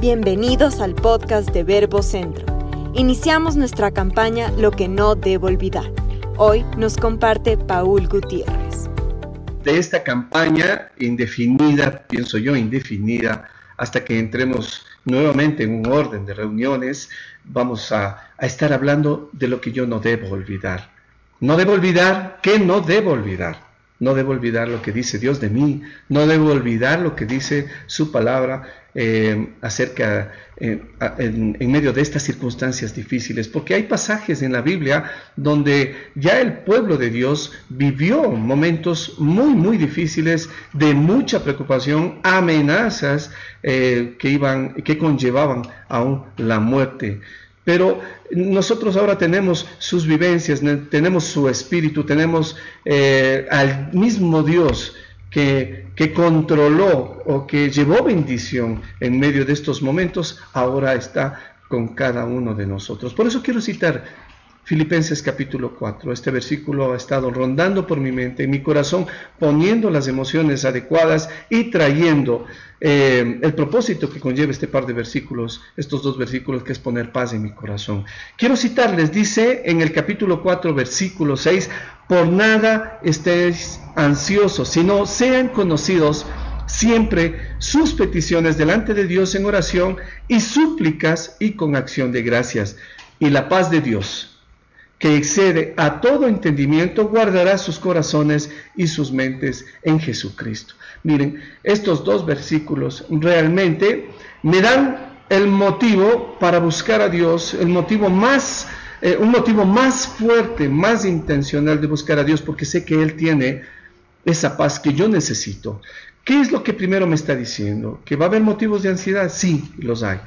Bienvenidos al podcast de Verbo Centro. Iniciamos nuestra campaña Lo que no debo olvidar. Hoy nos comparte Paul Gutiérrez. De esta campaña indefinida, pienso yo, indefinida, hasta que entremos nuevamente en un orden de reuniones, vamos a, a estar hablando de lo que yo no debo olvidar. No debo olvidar que no debo olvidar. No debo olvidar lo que dice Dios de mí, no debo olvidar lo que dice su palabra eh, acerca eh, en, medio de estas circunstancias difíciles, porque hay pasajes en la Biblia donde ya el pueblo de Dios vivió momentos muy, muy difíciles, de mucha preocupación, amenazas eh, que iban, que conllevaban aún la muerte. Pero nosotros ahora tenemos sus vivencias, tenemos su espíritu, tenemos eh, al mismo Dios que, que, controló o que llevó bendición en medio de estos momentos, ahora está con cada uno de nosotros. Por eso quiero citar Filipenses capítulo 4. Este versículo ha estado rondando por mi mente, en mi corazón, poniendo las emociones adecuadas y trayendo eh, el propósito que conlleva este par de versículos, estos dos versículos, que es poner paz en mi corazón. Quiero citarles, dice en el capítulo 4, versículo 6, por nada estéis ansiosos, sino sean conocidos siempre sus peticiones delante de Dios en oración y súplicas y con acción de gracias. Y la paz de Dios que excede a todo entendimiento, guardará sus corazones y sus mentes en Jesucristo. Miren, estos dos versículos realmente me dan el motivo para buscar a Dios, el motivo más, eh, un motivo más fuerte, más intencional de buscar a Dios, porque sé que Él tiene esa paz que yo necesito. ¿Qué es lo que primero me está diciendo? ¿Que va a haber motivos de ansiedad? Sí, los hay.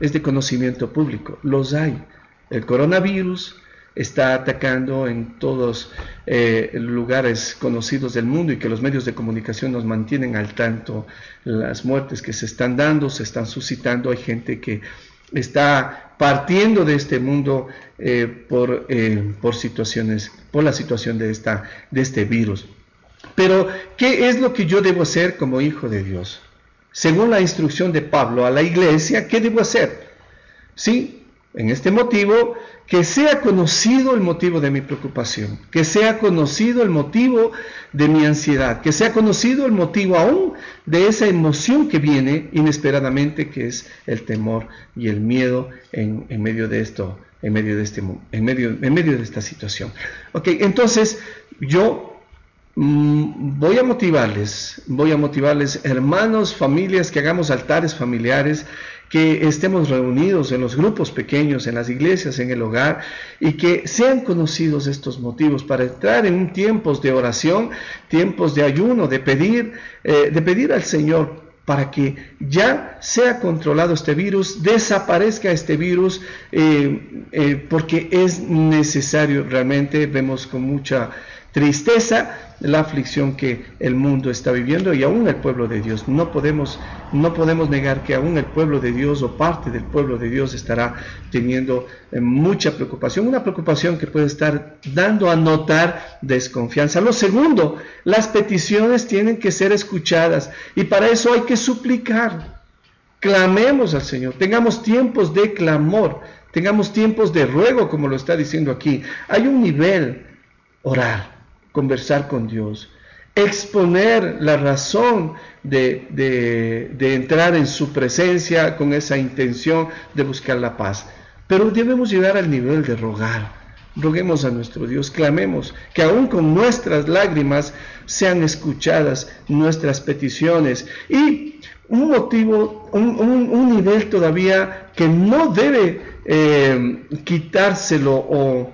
Es de conocimiento público, los hay. El coronavirus, está atacando en todos eh, lugares conocidos del mundo y que los medios de comunicación nos mantienen al tanto. Las muertes que se están dando, se están suscitando, hay gente que está partiendo de este mundo eh, por, eh, por situaciones, por la situación de, esta, de este virus. Pero, ¿qué es lo que yo debo hacer como hijo de Dios? Según la instrucción de Pablo a la iglesia, ¿qué debo hacer? Sí, en este motivo, que sea conocido el motivo de mi preocupación, que sea conocido el motivo de mi ansiedad, que sea conocido el motivo aún de esa emoción que viene inesperadamente, que es el temor y el miedo en, medio de esto, en medio de, este, en, medio, en medio de esta situación. Ok, entonces yo mm, voy a motivarles, voy a motivarles, hermanos, familias, que hagamos altares familiares que estemos reunidos en los grupos pequeños, en las iglesias, en el hogar, y que sean conocidos estos motivos para entrar en tiempos de oración, tiempos de ayuno, de pedir, eh, de pedir al Señor para que ya sea controlado este virus, desaparezca este virus, eh, eh, porque es necesario. Realmente, vemos con mucha tristeza la aflicción que el mundo está viviendo y aún el pueblo de Dios. No podemos, no podemos negar que aún el pueblo de Dios o parte del pueblo de Dios estará teniendo eh, mucha preocupación, una preocupación que puede estar dando a notar desconfianza. Lo segundo, las peticiones tienen que ser escuchadas y para eso hay que suplicar. Clamemos al Señor, tengamos tiempos de clamor, tengamos tiempos de ruego, como lo está diciendo aquí. Hay un nivel, orar conversar con Dios, exponer la razón de, de, entrar en su presencia con esa intención de buscar la paz. Pero debemos llegar al nivel de rogar. Roguemos a nuestro Dios, clamemos que aún con nuestras lágrimas sean escuchadas nuestras peticiones. Y un motivo, un, un, nivel todavía que no debe eh, quitárselo o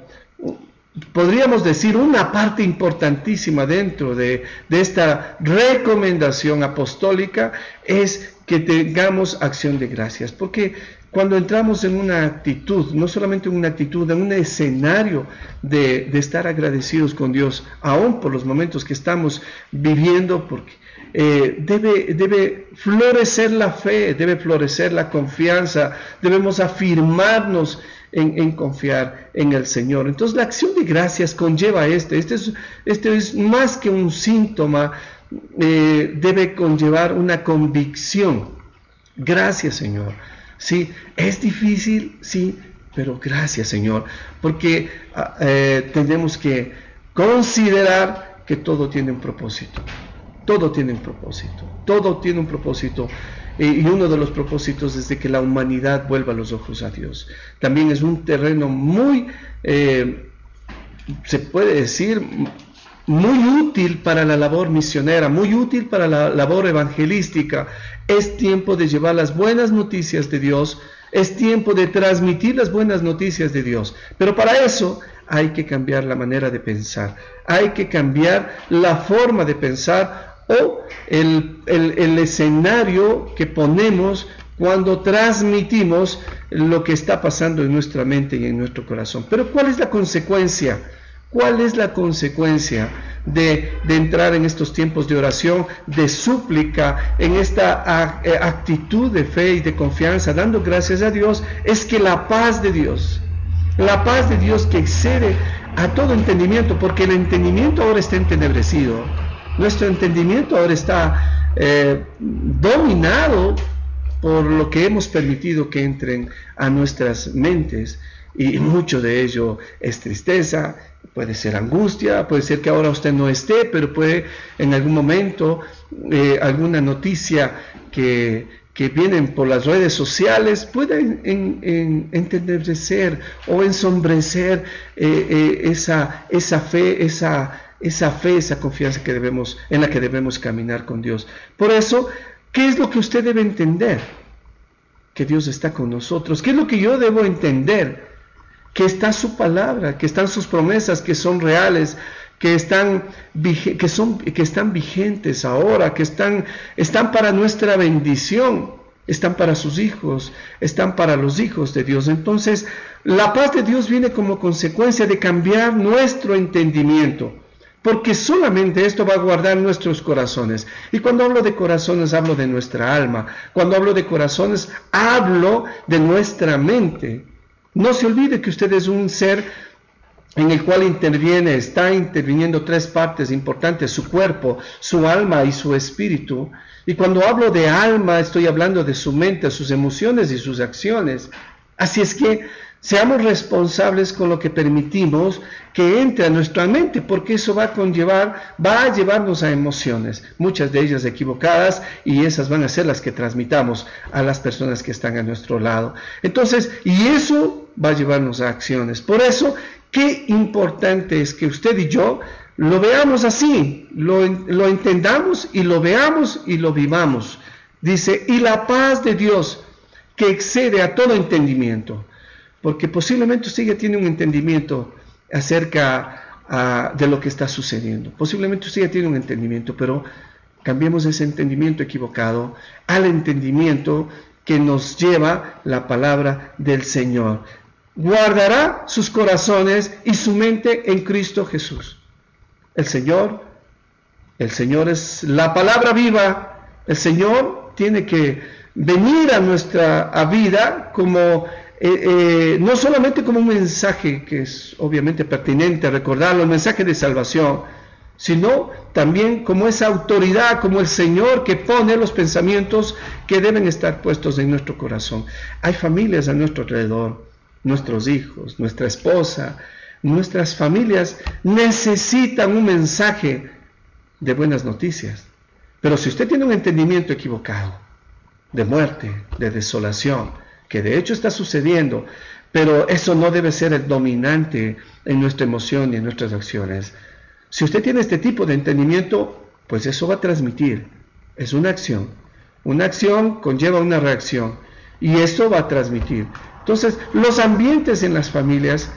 podríamos decir, una parte importantísima dentro de, esta recomendación apostólica es que tengamos acción de gracias, porque cuando entramos en una actitud, no solamente en una actitud, en un escenario de, estar agradecidos con Dios, aún por los momentos que estamos viviendo, porque eh, debe, debe florecer la fe, debe florecer la confianza, debemos afirmarnos en, confiar en el Señor. Entonces la acción de gracias conlleva este. Este es, este es más que un síntoma, eh, debe conllevar una convicción Gracias, Señor. Sí, es difícil, sí, pero gracias, Señor, porque ah, eh, tenemos que considerar que todo tiene un propósito. Todo tiene un propósito. Todo tiene un propósito. Y uno de los propósitos es que la humanidad vuelva los ojos a Dios. También es un terreno muy, eh, se puede decir, muy útil para la labor misionera, muy útil para la labor evangelística. Es tiempo de llevar las buenas noticias de Dios, es tiempo de transmitir las buenas noticias de Dios. Pero para eso hay que cambiar la manera de pensar, hay que cambiar la forma de pensar o el, el escenario que ponemos cuando transmitimos lo que está pasando en nuestra mente y en nuestro corazón. Pero ¿cuál es la consecuencia? ¿Cuál es la consecuencia de, entrar en estos tiempos de oración, de súplica, en esta eh, actitud de fe y de confianza, dando gracias a Dios? Es que la paz de Dios, la paz de Dios que excede a todo entendimiento, porque el entendimiento ahora está entenebrecido, nuestro entendimiento ahora está eh, dominado por lo que hemos permitido que entren a nuestras mentes y mucho de ello es tristeza, puede ser angustia, puede ser que ahora usted no esté, pero puede en algún momento eh, alguna noticia que, vienen por las redes sociales pueda en, entendecer o ensombrecer eh, esa, esa fe, esa, esa fe, esa confianza que debemos, en la que debemos caminar con Dios. Por eso, ¿qué es lo que usted debe entender? Que Dios está con nosotros. ¿Qué es lo que yo debo entender? que está su palabra, que están sus promesas, que son reales, que están, que son, que están vigentes ahora, que están, están para nuestra bendición, están para sus hijos, están para los hijos de Dios. Entonces, la paz de Dios viene como consecuencia de cambiar nuestro entendimiento, porque solamente esto va a guardar nuestros corazones. Y cuando hablo de corazones, hablo de nuestra alma. Cuando hablo de corazones, hablo de nuestra mente. No se olvide que usted es un ser en el cual interviene, está interviniendo tres partes importantes, su cuerpo, su alma y su espíritu. Y cuando hablo de alma, estoy hablando de su mente, sus emociones y sus acciones. Así es que seamos responsables con lo que permitimos que entre a nuestra mente, porque eso va a conllevar, va a llevarnos a emociones, muchas de ellas equivocadas, y esas van a ser las que transmitamos a las personas que están a nuestro lado. Entonces, y eso va a llevarnos a acciones. Por eso, qué importante es que usted y yo lo veamos así, lo, lo entendamos y lo veamos y lo vivamos. Dice, y la paz de Dios que excede a todo entendimiento, porque posiblemente usted ya tiene un entendimiento acerca ah, de lo que está sucediendo. Posiblemente usted ya tiene un entendimiento, pero cambiemos ese entendimiento equivocado al entendimiento que nos lleva la palabra del Señor. Guardará sus corazones y su mente en Cristo Jesús. El Señor, el Señor es la palabra viva. El Señor tiene que venir a nuestra vida como eh, eh, no solamente como un mensaje que es obviamente pertinente recordarlo, el mensaje de salvación, sino también como esa autoridad, como el Señor que pone los pensamientos que deben estar puestos en nuestro corazón. Hay familias a nuestro alrededor, nuestros hijos, nuestra esposa, nuestras familias necesitan un mensaje de buenas noticias. Pero si usted tiene un entendimiento equivocado, de muerte, de desolación, que de hecho está sucediendo, pero eso no debe ser el dominante en nuestra emoción y en nuestras acciones. Si usted tiene este tipo de entendimiento, pues eso va a transmitir. Es una acción. Una acción conlleva una reacción y eso va a transmitir. Entonces, los ambientes en las familias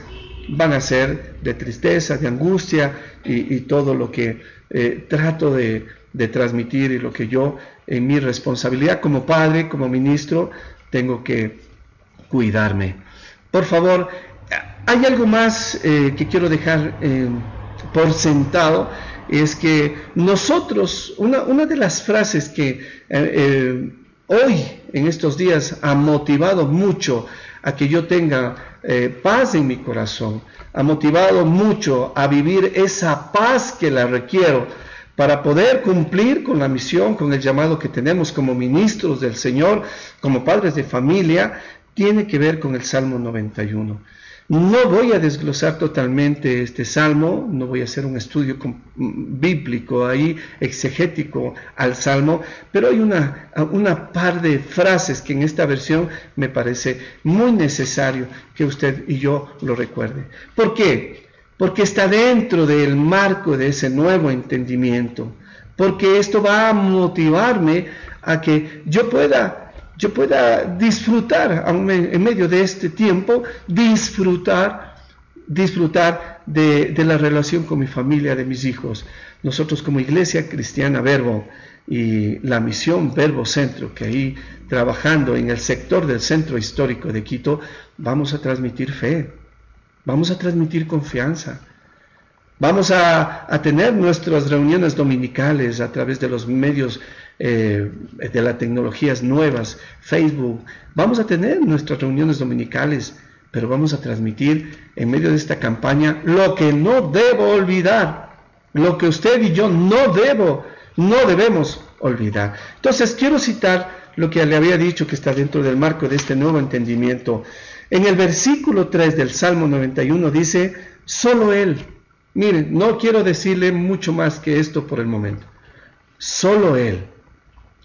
van a ser de tristeza, de angustia y, todo lo que eh, trato de, de transmitir y lo que yo en mi responsabilidad como padre, como ministro, tengo que cuidarme. Por favor, hay algo más eh, que quiero dejar eh, por sentado, es que nosotros, una, una de las frases que eh, hoy, en estos días, ha motivado mucho a que yo tenga paz en mi corazón, ha motivado mucho a vivir esa paz que la requiero, para poder cumplir con la misión, con el llamado que tenemos como ministros del Señor, como padres de familia, tiene que ver con el Salmo 91. No voy a desglosar totalmente este salmo, no voy a hacer un estudio bíblico ahí, exegético al salmo, pero hay una, una par de frases que en esta versión me parece muy necesario que usted y yo lo recuerde. ¿Por qué? Porque está dentro del marco de ese nuevo entendimiento, porque esto va a motivarme a que yo pueda yo pueda disfrutar en medio de este tiempo, disfrutar, disfrutar de, la relación con mi familia, de mis hijos. Nosotros como Iglesia Cristiana Verbo y la misión Verbo Centro, que ahí trabajando en el sector del centro histórico de Quito, vamos a transmitir fe, vamos a transmitir confianza. Vamos a, a tener nuestras reuniones dominicales a través de los medios eh, de las tecnologías nuevas, Facebook. Vamos a tener nuestras reuniones dominicales, pero vamos a transmitir en medio de esta campaña lo que no debo olvidar, lo que usted y yo no debo, no debemos olvidar. Entonces quiero citar lo que le había dicho que está dentro del marco de este nuevo entendimiento. En el versículo 3 del Salmo 91 dice, solo Él. Miren, no quiero decirle mucho más que esto por el momento. Solo Él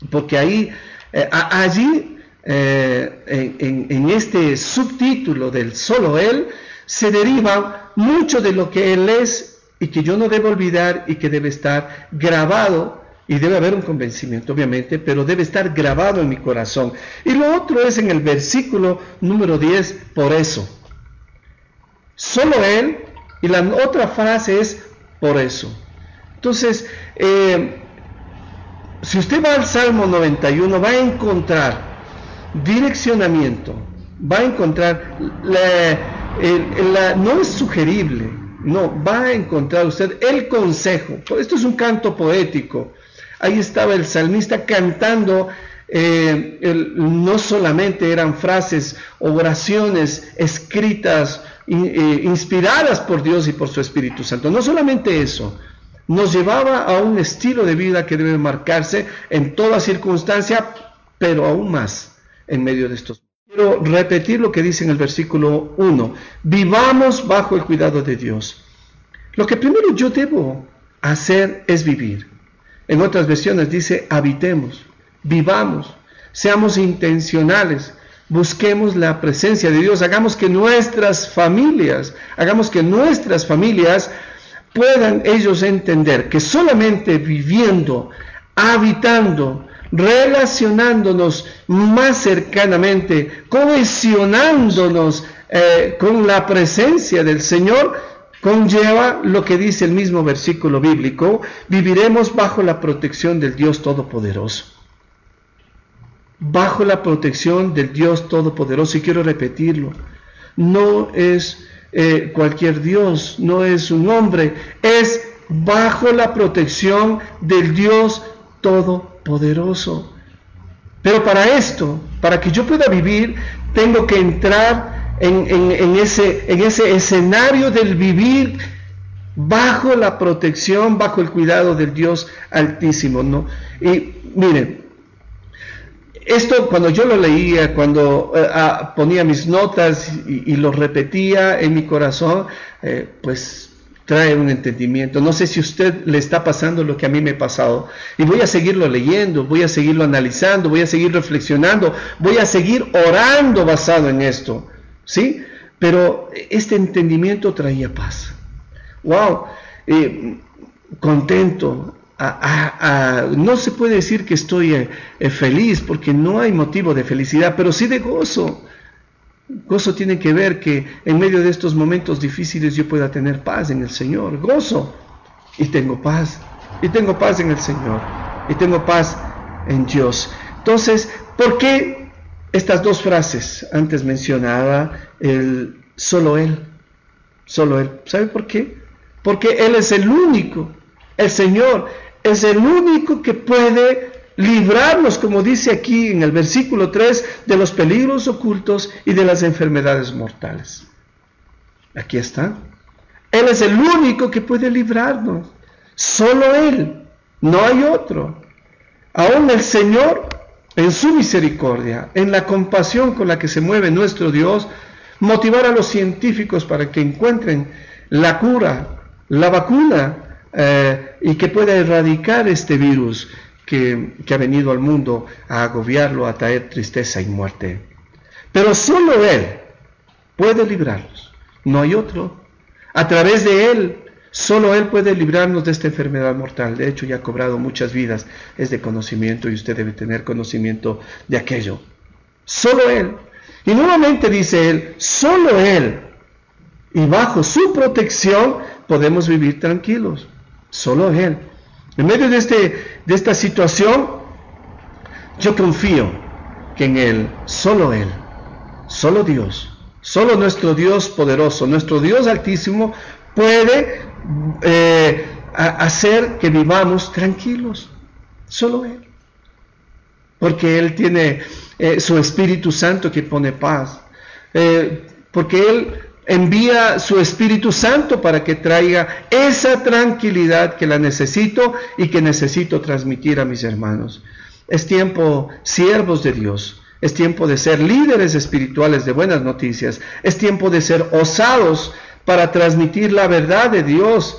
porque ahí, eh, allí, eh, en, este subtítulo del solo Él, se deriva mucho de lo que Él es y que yo no debo olvidar y que debe estar grabado, y debe haber un convencimiento, obviamente, pero debe estar grabado en mi corazón. Y lo otro es en el versículo número 10, por eso. Solo Él, y la otra frase es por eso. Entonces, eh, si usted va al Salmo 91, va a encontrar direccionamiento, va a encontrar, la, no es sugerible, no, va a encontrar usted el consejo. Esto es un canto poético. Ahí estaba el salmista cantando, eh, no solamente eran frases, oraciones escritas, eh, inspiradas por Dios y por su Espíritu Santo. No solamente eso, nos llevaba a un estilo de vida que debe marcarse en toda circunstancia, pero aún más en medio de estos. Quiero repetir lo que dice en el versículo 1. Vivamos bajo el cuidado de Dios. Lo que primero yo debo hacer es vivir. En otras versiones dice habitemos, vivamos, seamos intencionales, busquemos la presencia de Dios, hagamos que nuestras familias, hagamos que nuestras familias puedan ellos entender que solamente viviendo, habitando, relacionándonos más cercanamente, cohesionándonos eh, con la presencia del Señor, conlleva lo que dice el mismo versículo bíblico, viviremos bajo la protección del Dios Todopoderoso. Bajo la protección del Dios Todopoderoso, y quiero repetirlo, no es eh, cualquier Dios, no es un hombre, es bajo la protección del Dios Todopoderoso. Pero para esto, para que yo pueda vivir, tengo que entrar en, ese, en ese escenario del vivir bajo la protección, bajo el cuidado del Dios Altísimo. ¿no? Y miren, esto cuando yo lo leía, cuando eh, ah, ponía mis notas y, lo repetía en mi corazón, eh, pues trae un entendimiento. No sé si usted le está pasando lo que a mí me ha pasado. Y voy a seguirlo leyendo, voy a seguirlo analizando, voy a seguir reflexionando, voy a seguir orando basado en esto. ¿Sí? Pero este entendimiento traía paz. ¡Wow! Eh, contento, no se puede decir que estoy eh, eh, feliz porque no hay motivo de felicidad, pero sí de gozo. Gozo tiene que ver que en medio de estos momentos difíciles yo pueda tener paz en el Señor. Gozo. Y tengo paz. Y tengo paz en el Señor. Y tengo paz en Dios. Entonces, ¿por qué estas dos frases? Antes mencionaba el solo Él. Solo Él. ¿Sabe por qué? Porque Él es el único. El Señor es el único que puede librarnos, como dice aquí en el versículo 3, de los peligros ocultos y de las enfermedades mortales. Aquí está. Él es el único que puede librarnos. Solo Él. No hay otro. Aún el Señor, en su misericordia, en la compasión con la que se mueve nuestro Dios, motivar a los científicos para que encuentren la cura, la vacuna eh, y que pueda erradicar este virus que, que ha venido al mundo a agobiarlo, a traer tristeza y muerte. Pero solo Él puede librarlos, no hay otro. A través de Él, solo Él puede librarnos de esta enfermedad mortal. De hecho, ya ha cobrado muchas vidas, es de conocimiento y usted debe tener conocimiento de aquello. Solo Él. Y nuevamente dice Él, solo Él. Y bajo su protección podemos vivir tranquilos. Solo Él. En medio de, este, de esta situación, yo confío que en Él, solo Él, solo Dios, solo nuestro Dios poderoso, nuestro Dios altísimo, puede eh, hacer que vivamos tranquilos. Solo Él. Porque Él tiene eh, su Espíritu Santo que pone paz. Eh, porque Él envía su Espíritu Santo para que traiga esa tranquilidad que la necesito y que necesito transmitir a mis hermanos. Es tiempo, siervos de Dios, es tiempo de ser líderes espirituales de buenas noticias, es tiempo de ser osados para transmitir la verdad de Dios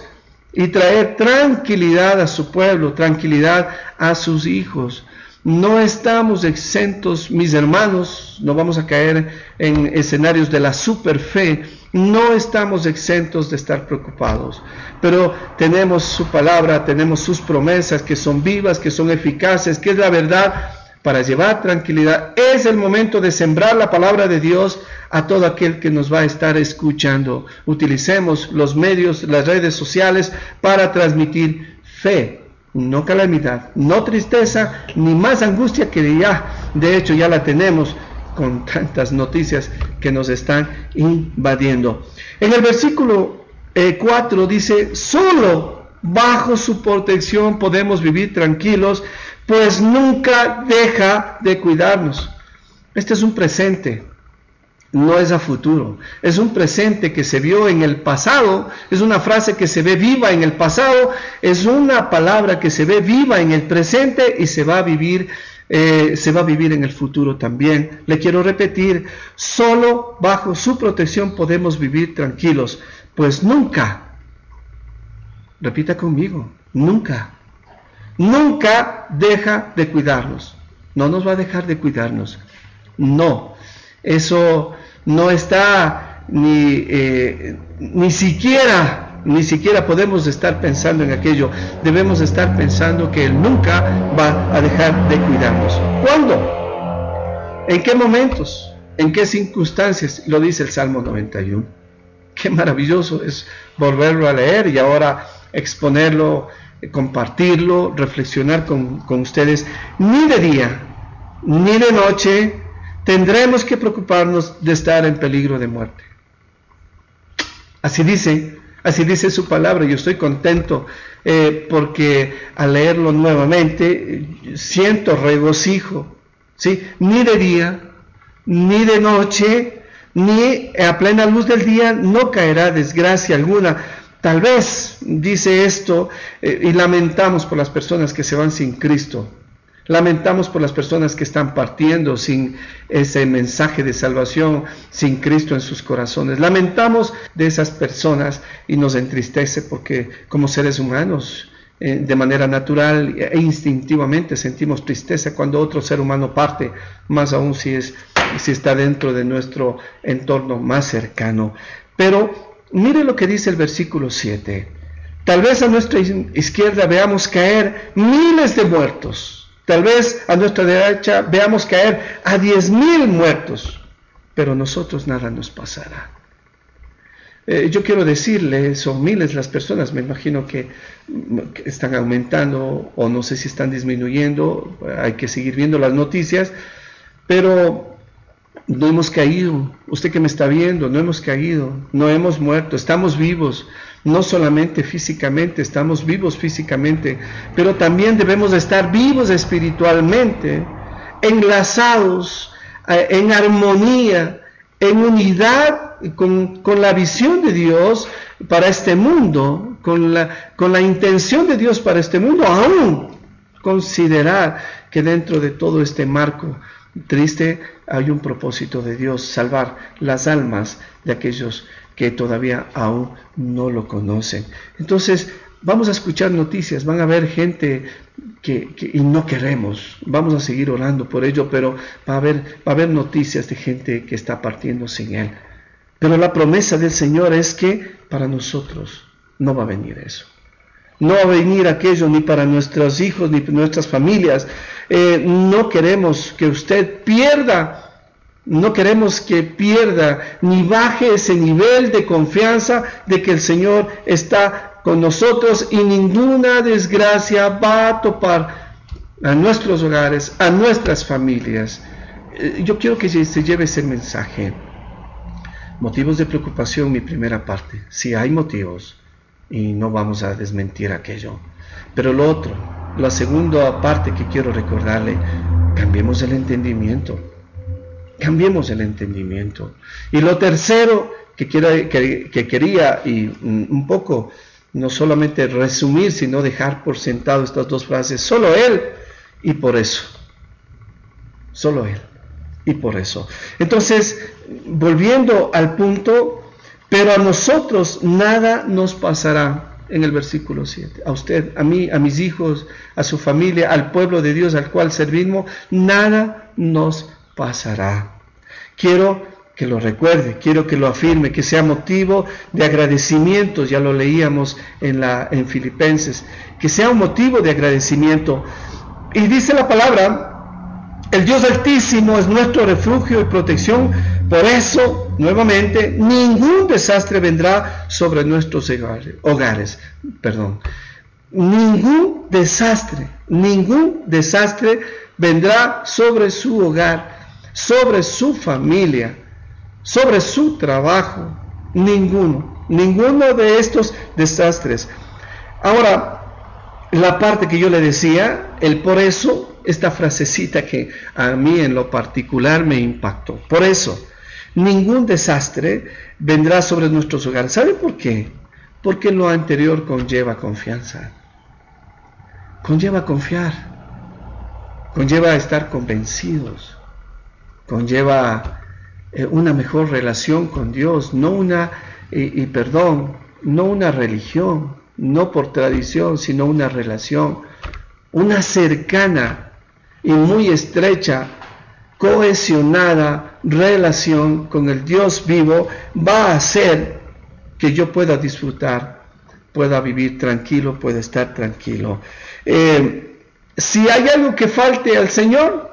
y traer tranquilidad a su pueblo, tranquilidad a sus hijos. No estamos exentos, mis hermanos, no vamos a caer en escenarios de la superfe, no estamos exentos de estar preocupados, pero tenemos su palabra, tenemos sus promesas que son vivas, que son eficaces, que es la verdad para llevar tranquilidad. Es el momento de sembrar la palabra de Dios a todo aquel que nos va a estar escuchando. Utilicemos los medios, las redes sociales para transmitir fe, no calamidad, no tristeza, ni más angustia que ya, de hecho ya la tenemos con tantas noticias que nos están invadiendo. En el versículo 4 eh, dice, solo bajo su protección podemos vivir tranquilos, pues nunca deja de cuidarnos. Este es un presente, no es a futuro. Es un presente que se vio en el pasado, es una frase que se ve viva en el pasado, es una palabra que se ve viva en el presente y se va a vivir, eh, se va a vivir en el futuro también. Le quiero repetir, solo bajo su protección podemos vivir tranquilos, pues nunca, repita conmigo, nunca, nunca deja de cuidarnos. No nos va a dejar de cuidarnos. No, eso no está ni, eh, ni siquiera, ni siquiera podemos estar pensando en aquello. Debemos estar pensando que Él nunca va a dejar de cuidarnos. ¿Cuándo? ¿En qué momentos? ¿En qué circunstancias? Lo dice el Salmo 91. Qué maravilloso es volverlo a leer y ahora exponerlo, compartirlo, reflexionar con, con ustedes, ni de día, ni de noche, tendremos que preocuparnos de estar en peligro de muerte. Así dice, así dice su palabra. Yo estoy contento eh, porque al leerlo nuevamente siento regocijo. ¿sí? Ni de día, ni de noche, ni a plena luz del día no caerá desgracia alguna. Tal vez dice esto eh, y lamentamos por las personas que se van sin Cristo. Lamentamos por las personas que están partiendo sin ese mensaje de salvación, sin Cristo en sus corazones. Lamentamos de esas personas y nos entristece porque como seres humanos, eh, de manera natural e instintivamente sentimos tristeza cuando otro ser humano parte, más aún si, es, si está dentro de nuestro entorno más cercano. Pero mire lo que dice el versículo 7. Tal vez a nuestra izquierda veamos caer miles de muertos Tal vez a nuestra derecha veamos caer a diez mil muertos, pero nosotros nada nos pasará. Eh, yo quiero decirle, son miles las personas, me imagino que, que, están aumentando o no sé si están disminuyendo, hay que seguir viendo las noticias, pero no hemos caído, usted que me está viendo, no hemos caído, no hemos muerto, estamos vivos, no solamente físicamente, estamos vivos físicamente, pero también debemos estar vivos espiritualmente, enlazados, eh, en armonía, en unidad con, con la visión de Dios para este mundo, con la, con la intención de Dios para este mundo, aún considerar que dentro de todo este marco triste hay un propósito de Dios, salvar las almas de aquellos que todavía aún no lo conocen. Entonces, vamos a escuchar noticias, van a haber gente que, y no queremos, vamos a seguir orando por ello, pero va a, haber, va a haber noticias de gente que está partiendo sin Él. Pero la promesa del Señor es que para nosotros no va a venir eso. No va a venir aquello ni para nuestros hijos ni para nuestras familias. Eh, no queremos que usted pierda no queremos que pierda ni baje ese nivel de confianza de que el Señor está con nosotros y ninguna desgracia va a topar a nuestros hogares, a nuestras familias. Eh, yo quiero que se lleve ese mensaje. Motivos de preocupación, mi primera parte. Si hay motivos y no vamos a desmentir aquello. Pero lo otro, la segunda parte que quiero recordarle, cambiemos el entendimiento. Cambiemos el entendimiento. Y lo tercero que, que, quería y un poco no solamente resumir, sino dejar por sentado estas dos frases, solo Él y por eso. Solo Él y por eso. Entonces, volviendo al punto, pero a nosotros nada nos pasará en el versículo 7. A usted, a mí, a mis hijos, a su familia, al pueblo de Dios al cual servimos, nada nos pasará. Quiero que lo recuerde, quiero que lo afirme, que sea motivo de agradecimiento, ya lo leíamos en, la, en Filipenses, que sea un motivo de agradecimiento. Y dice la palabra, el Dios Altísimo es nuestro refugio y protección, por eso, nuevamente, ningún desastre vendrá sobre nuestros hogares. Perdón. Ningún desastre, ningún desastre vendrá sobre su hogar, sobre su familia, sobre su trabajo. Ninguno, ninguno de estos desastres. Ahora, la parte que yo le decía, el por eso esta frasecita que a mí en lo particular me impactó. Por eso, ningún desastre vendrá sobre nuestros hogares. ¿Sabe por qué? Porque lo anterior conlleva confianza. Conlleva confiar. Conlleva estar convencidos. Conlleva eh, una mejor relación con Dios, no una, y perdón, no una religión, no por tradición, sino una relación, una cercana y muy estrecha, cohesionada relación con el Dios vivo va a hacer que yo pueda disfrutar, pueda vivir tranquilo, pueda estar tranquilo. Eh, si hay algo que falte al Señor,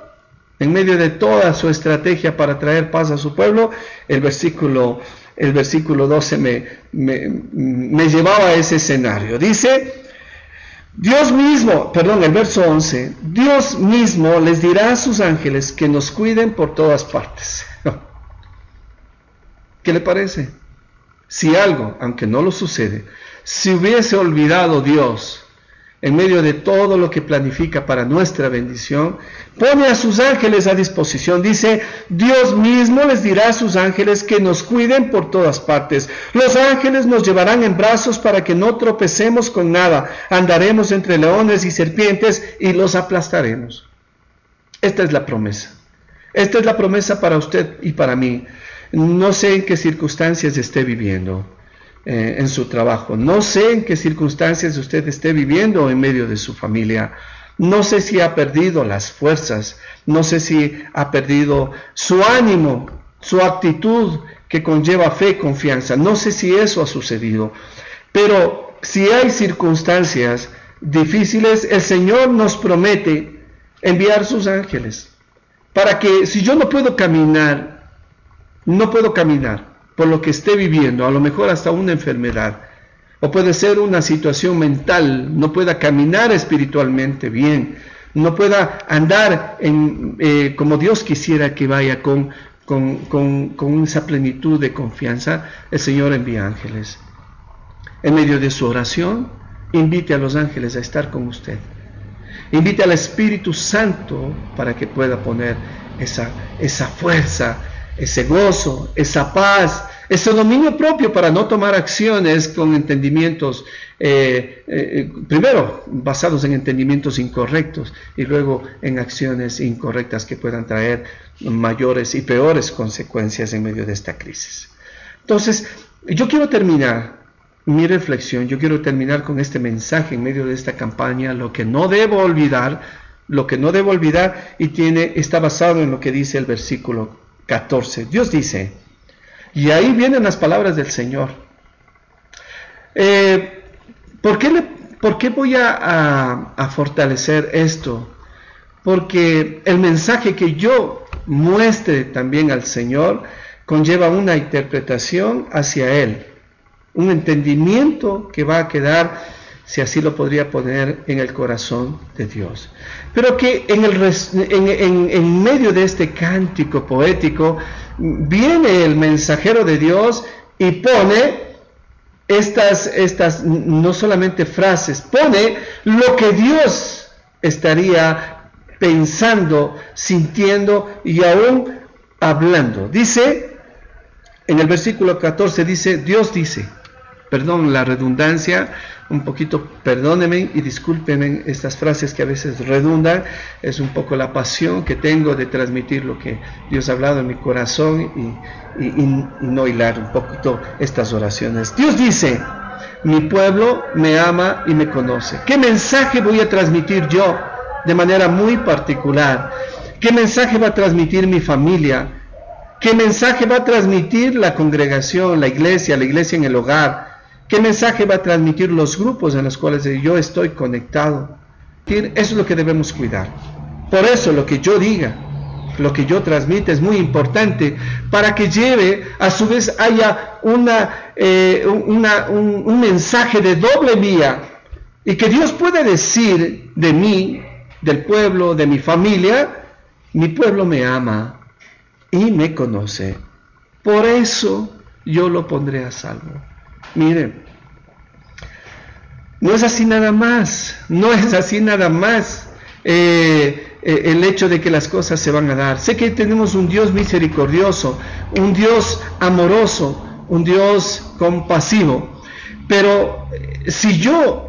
en medio de toda su estrategia para traer paz a su pueblo, el versículo, el versículo 12 me, me, me llevaba a ese escenario. Dice, Dios mismo, perdón, el verso 11, Dios mismo les dirá a sus ángeles que nos cuiden por todas partes. ¿Qué le parece? Si algo, aunque no lo sucede, si hubiese olvidado Dios en medio de todo lo que planifica para nuestra bendición, pone a sus ángeles a disposición. Dice, Dios mismo les dirá a sus ángeles que nos cuiden por todas partes. Los ángeles nos llevarán en brazos para que no tropecemos con nada. Andaremos entre leones y serpientes y los aplastaremos. Esta es la promesa. Esta es la promesa para usted y para mí. No sé en qué circunstancias esté viviendo. Eh, en su trabajo. No sé en qué circunstancias usted esté viviendo en medio de su familia. No sé si ha perdido las fuerzas, no sé si ha perdido su ánimo, su actitud que conlleva fe y confianza. No sé si eso ha sucedido. Pero si hay circunstancias difíciles, el Señor nos promete enviar sus ángeles para que si yo no puedo caminar, no puedo caminar, por lo que esté viviendo, a lo mejor hasta una enfermedad, o puede ser una situación mental, no pueda caminar espiritualmente bien, no pueda andar en, eh, como Dios quisiera que vaya con, con, con esa plenitud de confianza, el Señor envía ángeles. En medio de su oración, invite a los ángeles a estar con usted. Invite al Espíritu Santo para que pueda poner esa, esa fuerza, ese gozo, esa paz, ese dominio propio para no tomar acciones con entendimientos, eh, eh, primero basados en entendimientos incorrectos y luego en acciones incorrectas que puedan traer mayores y peores consecuencias en medio de esta crisis. Entonces, yo quiero terminar mi reflexión, yo quiero terminar con este mensaje en medio de esta campaña, lo que no debo olvidar, lo que no debo olvidar y tiene, está basado en lo que dice el versículo 14. Dios dice, y ahí vienen las palabras del Señor. Eh, ¿por, qué ¿por, qué voy a, a fortalecer esto? Porque el mensaje que yo muestre también al Señor conlleva una interpretación hacia Él, un entendimiento que va a quedar, si así lo podría poner, en el corazón de Dios. Pero que en, el, en, en medio de este cántico poético viene el mensajero de Dios y pone estas, estas, no solamente frases, pone lo que Dios estaría pensando, sintiendo y aún hablando. Dice, en el versículo 14 dice, Dios dice, perdón la redundancia, un poquito, perdónenme y discúlpenme estas frases que a veces redundan, es un poco la pasión que tengo de transmitir lo que Dios ha hablado en mi corazón y, y no hilar un poquito estas oraciones. Dios dice, mi pueblo me ama y me conoce. ¿Qué mensaje voy a transmitir yo de manera muy particular? ¿Qué mensaje va a transmitir mi familia? ¿Qué mensaje va a transmitir la congregación, la iglesia, la iglesia en el hogar? ¿Qué mensaje va a transmitir los grupos en los cuales yo estoy conectado? Eso es lo que debemos cuidar. Por eso lo que yo diga, lo que yo transmite es muy importante para que lleve, a su vez haya una, eh, un, un mensaje de doble vía y que Dios puede decir de mí, del pueblo, de mi familia, mi pueblo me ama y me conoce. Por eso yo lo pondré a salvo. Miren, no es así nada más, no es así nada más eh, eh, el hecho de que las cosas se van a dar. Sé que tenemos un Dios misericordioso, un Dios amoroso, un Dios compasivo, pero eh, si yo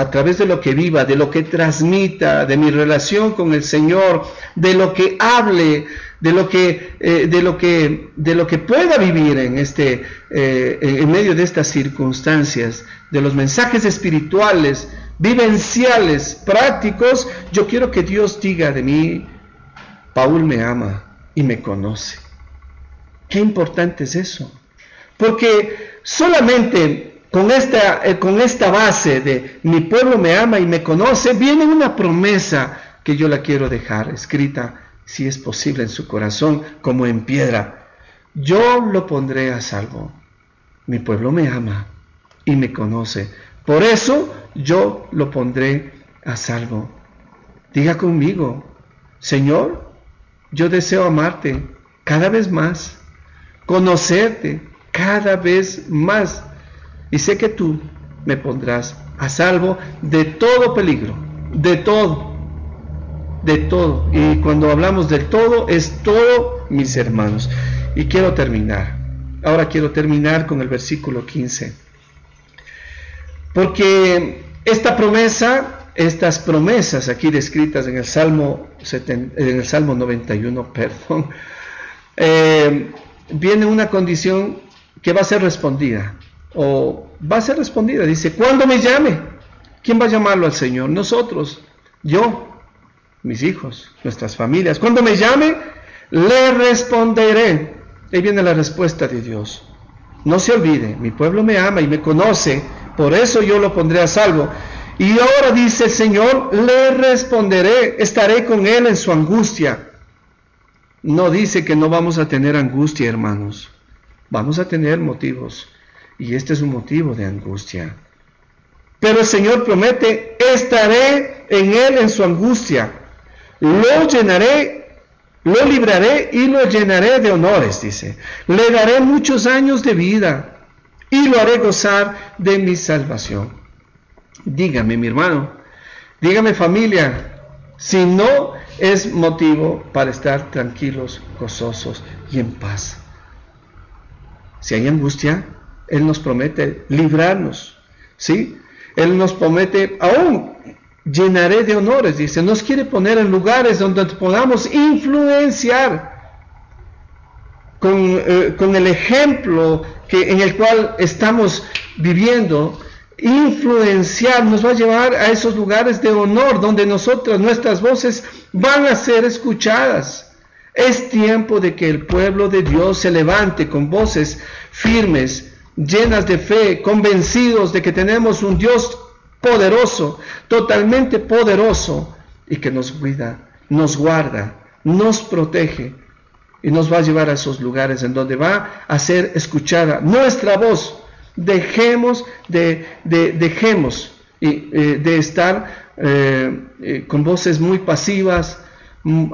a través de lo que viva, de lo que transmita, de mi relación con el Señor, de lo que hable, de lo que, eh, de lo que, de lo que pueda vivir en, este, eh, en medio de estas circunstancias, de los mensajes espirituales, vivenciales, prácticos, yo quiero que Dios diga de mí, Paul me ama y me conoce. Qué importante es eso. Porque solamente con esta, eh, con esta base de mi pueblo me ama y me conoce, viene una promesa que yo la quiero dejar escrita si es posible, en su corazón como en piedra. Yo lo pondré a salvo. Mi pueblo me ama y me conoce. Por eso yo lo pondré a salvo. Diga conmigo, Señor, yo deseo amarte cada vez más, conocerte cada vez más. Y sé que tú me pondrás a salvo de todo peligro, de todo de todo. Y cuando hablamos del todo, es todo, mis hermanos. Y quiero terminar. Ahora quiero terminar con el versículo 15. Porque esta promesa, estas promesas aquí descritas en el Salmo, en el Salmo 91, perdón, eh, viene una condición que va a ser respondida. O va a ser respondida. Dice, cuando me llame, ¿quién va a llamarlo al Señor? Nosotros, yo, mis hijos, nuestras familias. Cuando me llame, le responderé. Ahí viene la respuesta de Dios. No se olvide, mi pueblo me ama y me conoce, por eso yo lo pondré a salvo. Y ahora dice el Señor, le responderé, estaré con él en su angustia. No dice que no vamos a tener angustia, hermanos. Vamos a tener motivos. Y este es un motivo de angustia. Pero el Señor promete, estaré en él en su angustia lo llenaré, lo libraré y lo llenaré de honores, dice. Le daré muchos años de vida y lo haré gozar de mi salvación. Dígame, mi hermano, dígame familia, si no es motivo para estar tranquilos, gozosos y en paz. Si hay angustia, Él nos promete librarnos, ¿sí? Él nos promete, aún llenaré de honores, dice, nos quiere poner en lugares donde podamos influenciar con, eh, con el ejemplo que, en el cual estamos viviendo, influenciar, nos va a llevar a esos lugares de honor donde nosotras, nuestras voces van a ser escuchadas. Es tiempo de que el pueblo de Dios se levante con voces firmes, llenas de fe, convencidos de que tenemos un Dios poderoso, totalmente poderoso, y que nos cuida, nos guarda, nos protege y nos va a llevar a esos lugares en donde va a ser escuchada nuestra voz. Dejemos de, dejemos eh, de estar eh, eh, con voces muy pasivas,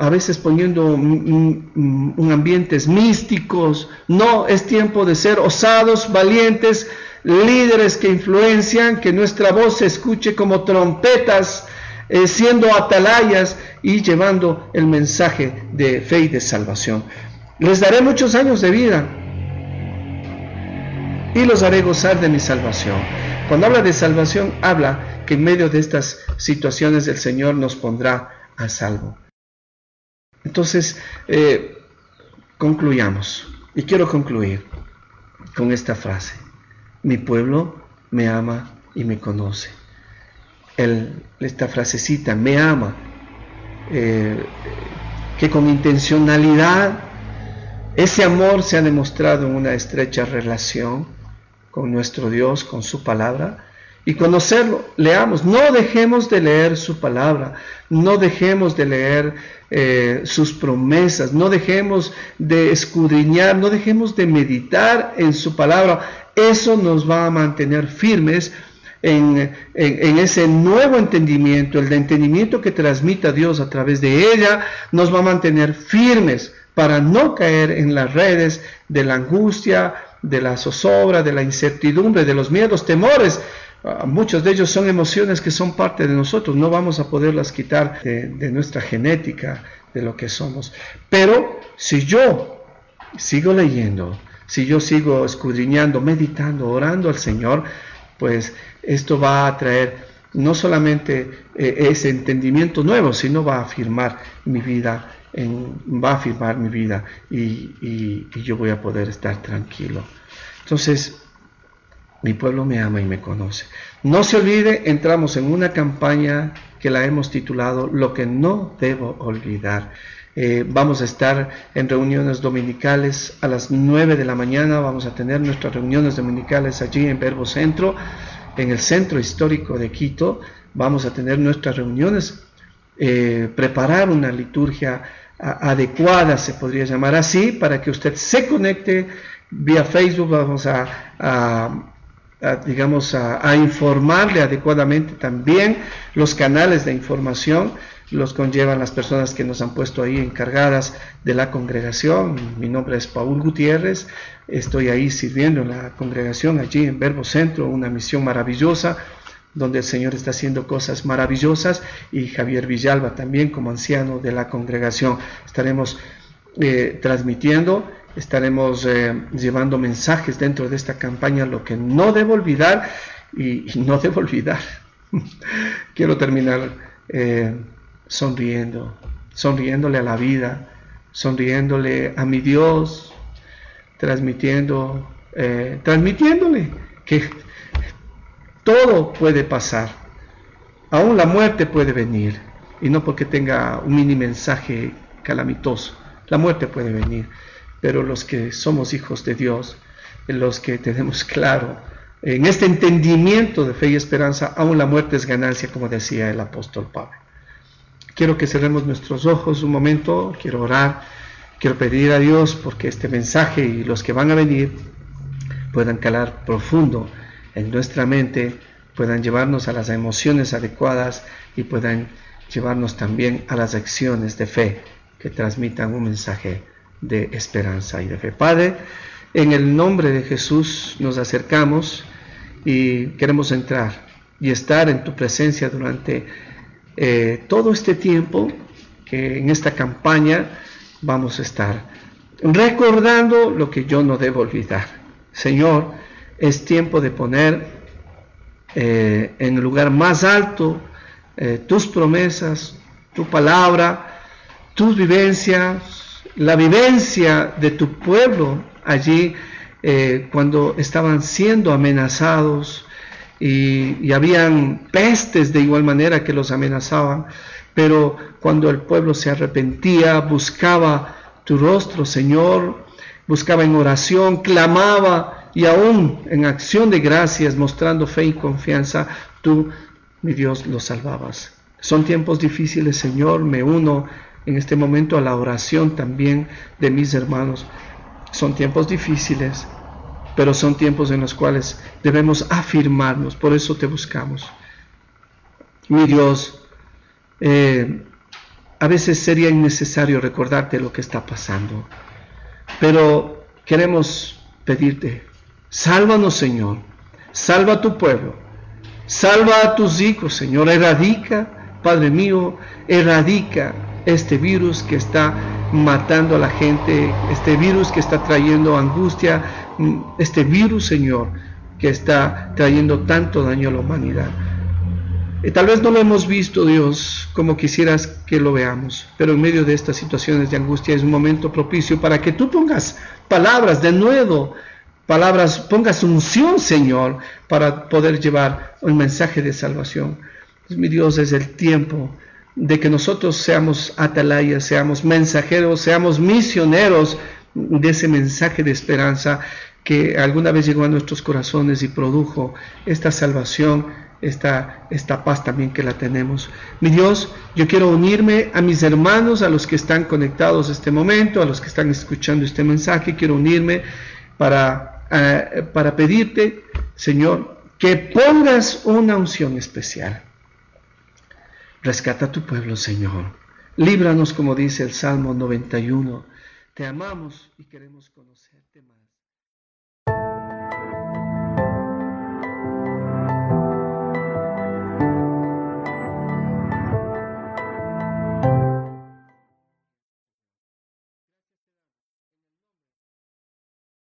a veces poniendo un ambientes místicos. No, es tiempo de ser osados, valientes, líderes que influencian, que nuestra voz se escuche como trompetas, eh, siendo atalayas y llevando el mensaje de fe y de salvación. Les daré muchos años de vida y los haré gozar de mi salvación. Cuando habla de salvación, habla que en medio de estas situaciones el Señor nos pondrá a salvo. Entonces, eh, concluyamos. Y quiero concluir con esta frase. Mi pueblo me ama y me conoce. esta frasecita, me ama, eh, que con intencionalidad ese amor se ha demostrado en una estrecha relación con nuestro Dios, con su palabra, y conocerlo, leamos, no dejemos de leer su palabra, no dejemos de leer eh, sus promesas, no dejemos de escudriñar, no dejemos de meditar en su palabra. Eso nos va a mantener firmes en, ese nuevo entendimiento, el entendimiento que transmita Dios a través de ella, nos va a mantener firmes para no caer en las redes de la angustia, de la zozobra, de la incertidumbre, de los miedos, temores. Ah, muchos de ellos son emociones que son parte de nosotros, no vamos a poderlas quitar de nuestra genética, de lo que somos. Pero si yo sigo leyendo, si yo sigo escudriñando, meditando, orando al Señor, pues esto va a traer no solamente eh, ese entendimiento nuevo, sino va a afirmar mi vida, va a afirmar mi vida y, yo voy a poder estar tranquilo. Entonces, mi pueblo me ama y me conoce. No se olvide, entramos en una campaña que la hemos titulado Lo que no debo olvidar. Eh, vamos a estar en reuniones dominicales a las 9 de la mañana. Vamos a tener nuestras reuniones dominicales allí en Verbo Centro, en el centro histórico de Quito. Vamos a tener nuestras reuniones, eh, preparar una liturgia adecuada, se podría llamar así, para que usted se conecte vía Facebook. Vamos a, digamos, a informarle adecuadamente también los canales de información los conllevan las personas que nos han puesto ahí encargadas de la congregación. Mi nombre es Paul Gutiérrez, estoy ahí sirviendo en la congregación allí en Verbo Centro, una misión maravillosa donde el Señor está haciendo cosas maravillosas y Javier Villalba también como anciano de la congregación. Estaremos eh, transmitiendo, estaremos eh, llevando mensajes dentro de esta campaña, lo que no debo olvidar y, no debo olvidar. Quiero terminar. Eh, sonriendo, sonriéndole a la vida, sonriéndole a mi Dios, transmitiendo, eh, transmitiéndole que todo puede pasar, aún la muerte puede venir, y no porque tenga un mini mensaje calamitoso, la muerte puede venir, pero los que somos hijos de Dios, los que tenemos claro, en este entendimiento de fe y esperanza, aún la muerte es ganancia, como decía el apóstol Pablo. Quiero que cerremos nuestros ojos un momento, quiero orar, quiero pedir a Dios porque este mensaje y los que van a venir puedan calar profundo en nuestra mente, puedan llevarnos a las emociones adecuadas y puedan llevarnos también a las acciones de fe que transmitan un mensaje de esperanza y de fe. Padre, en el nombre de Jesús nos acercamos y queremos entrar y estar en tu presencia durante eh, todo este tiempo que en esta campaña vamos a estar recordando lo que yo no debo olvidar. Señor, es tiempo de poner eh, en el lugar más alto eh, tus promesas, tu palabra, tus vivencias, la vivencia de tu pueblo allí eh, cuando estaban siendo amenazados y, y habían pestes de igual manera que los amenazaban, pero cuando el pueblo se arrepentía, buscaba tu rostro, Señor, buscaba en oración, clamaba y aún en acción de gracias, mostrando fe y confianza, tú, mi Dios, los salvabas. Son tiempos difíciles, Señor, me uno en este momento a la oración también de mis hermanos. Son tiempos difíciles, pero son tiempos en los cuales debemos afirmarnos, por eso te buscamos. Mi Dios, eh, a veces sería innecesario recordarte lo que está pasando, pero queremos pedirte, sálvanos Señor, salva a tu pueblo, salva a tus hijos Señor, erradica, Padre mío, erradica este virus que está matando a la gente, este virus que está trayendo angustia, este virus Señor que está trayendo tanto daño a la humanidad. Eh, tal vez no lo hemos visto, Dios, como quisieras que lo veamos, pero en medio de estas situaciones de angustia es un momento propicio para que tú pongas palabras de nuevo, palabras, pongas unción, Señor, para poder llevar un mensaje de salvación. Pues, mi Dios, es el tiempo de que nosotros seamos atalayas, seamos mensajeros, seamos misioneros de ese mensaje de esperanza que alguna vez llegó a nuestros corazones y produjo esta salvación esta, esta paz también que la tenemos. Mi Dios, yo quiero unirme a mis hermanos, a los que están conectados este momento, a los que están escuchando este mensaje, quiero unirme para, eh, para pedirte, Señor, que pongas una unción especial. Rescata a tu pueblo, Señor. Líbranos, como dice el Salmo 91. Te amamos y queremos conocerte más.